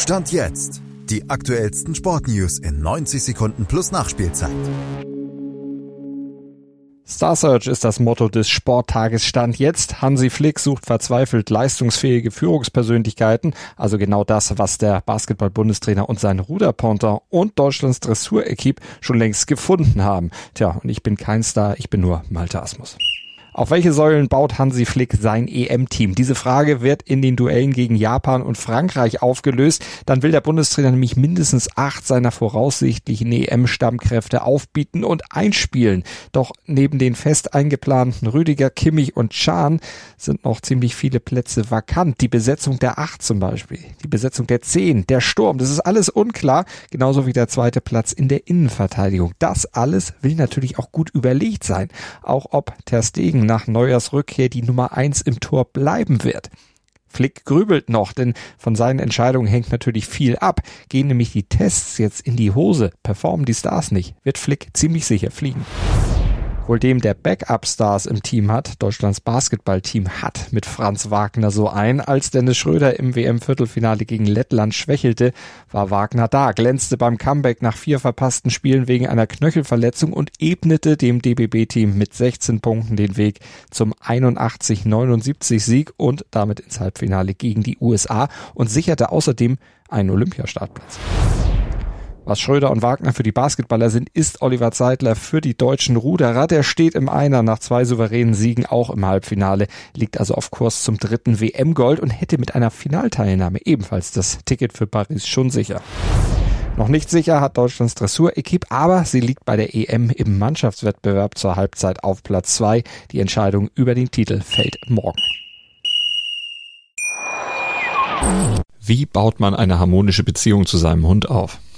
Stand jetzt. Die aktuellsten Sportnews in 90 Sekunden plus Nachspielzeit. Star Search ist das Motto des Sporttages Stand jetzt. Hansi Flick sucht verzweifelt leistungsfähige Führungspersönlichkeiten, also genau das, was der Basketball-Bundestrainer und sein Ruderponter und Deutschlands Dressur-Equipe schon längst gefunden haben. Tja, und ich bin kein Star, ich bin nur Malte Asmus. Auf welche Säulen baut Hansi Flick sein EM-Team? Diese Frage wird in den Duellen gegen Japan und Frankreich aufgelöst. Dann will der Bundestrainer nämlich mindestens acht seiner voraussichtlichen EM-Stammkräfte aufbieten und einspielen. Doch neben den fest eingeplanten Rüdiger, Kimmich und Chan sind noch ziemlich viele Plätze vakant. Die Besetzung der acht zum Beispiel, die Besetzung der zehn, der Sturm, das ist alles unklar. Genauso wie der zweite Platz in der Innenverteidigung. Das alles will natürlich auch gut überlegt sein. Auch ob Ter Stegen Ding nach Neuers Rückkehr die Nummer eins im Tor bleiben wird. Flick grübelt noch, denn von seinen Entscheidungen hängt natürlich viel ab. Gehen nämlich die Tests jetzt in die Hose, performen die Stars nicht, wird Flick ziemlich sicher fliegen wohl dem der Backup-Stars im Team hat. Deutschlands Basketballteam hat mit Franz Wagner so ein. Als Dennis Schröder im WM-Viertelfinale gegen Lettland schwächelte, war Wagner da, glänzte beim Comeback nach vier verpassten Spielen wegen einer Knöchelverletzung und ebnete dem DBB-Team mit 16 Punkten den Weg zum 81-79 Sieg und damit ins Halbfinale gegen die USA und sicherte außerdem einen Olympiastartplatz. Was Schröder und Wagner für die Basketballer sind, ist Oliver Zeitler für die deutschen Ruderer. Der steht im Einer nach zwei souveränen Siegen auch im Halbfinale, liegt also auf Kurs zum dritten WM-Gold und hätte mit einer Finalteilnahme ebenfalls das Ticket für Paris schon sicher. Noch nicht sicher hat Deutschlands Dressur-Equipe, aber sie liegt bei der EM im Mannschaftswettbewerb zur Halbzeit auf Platz zwei. Die Entscheidung über den Titel fällt morgen. Wie baut man eine harmonische Beziehung zu seinem Hund auf?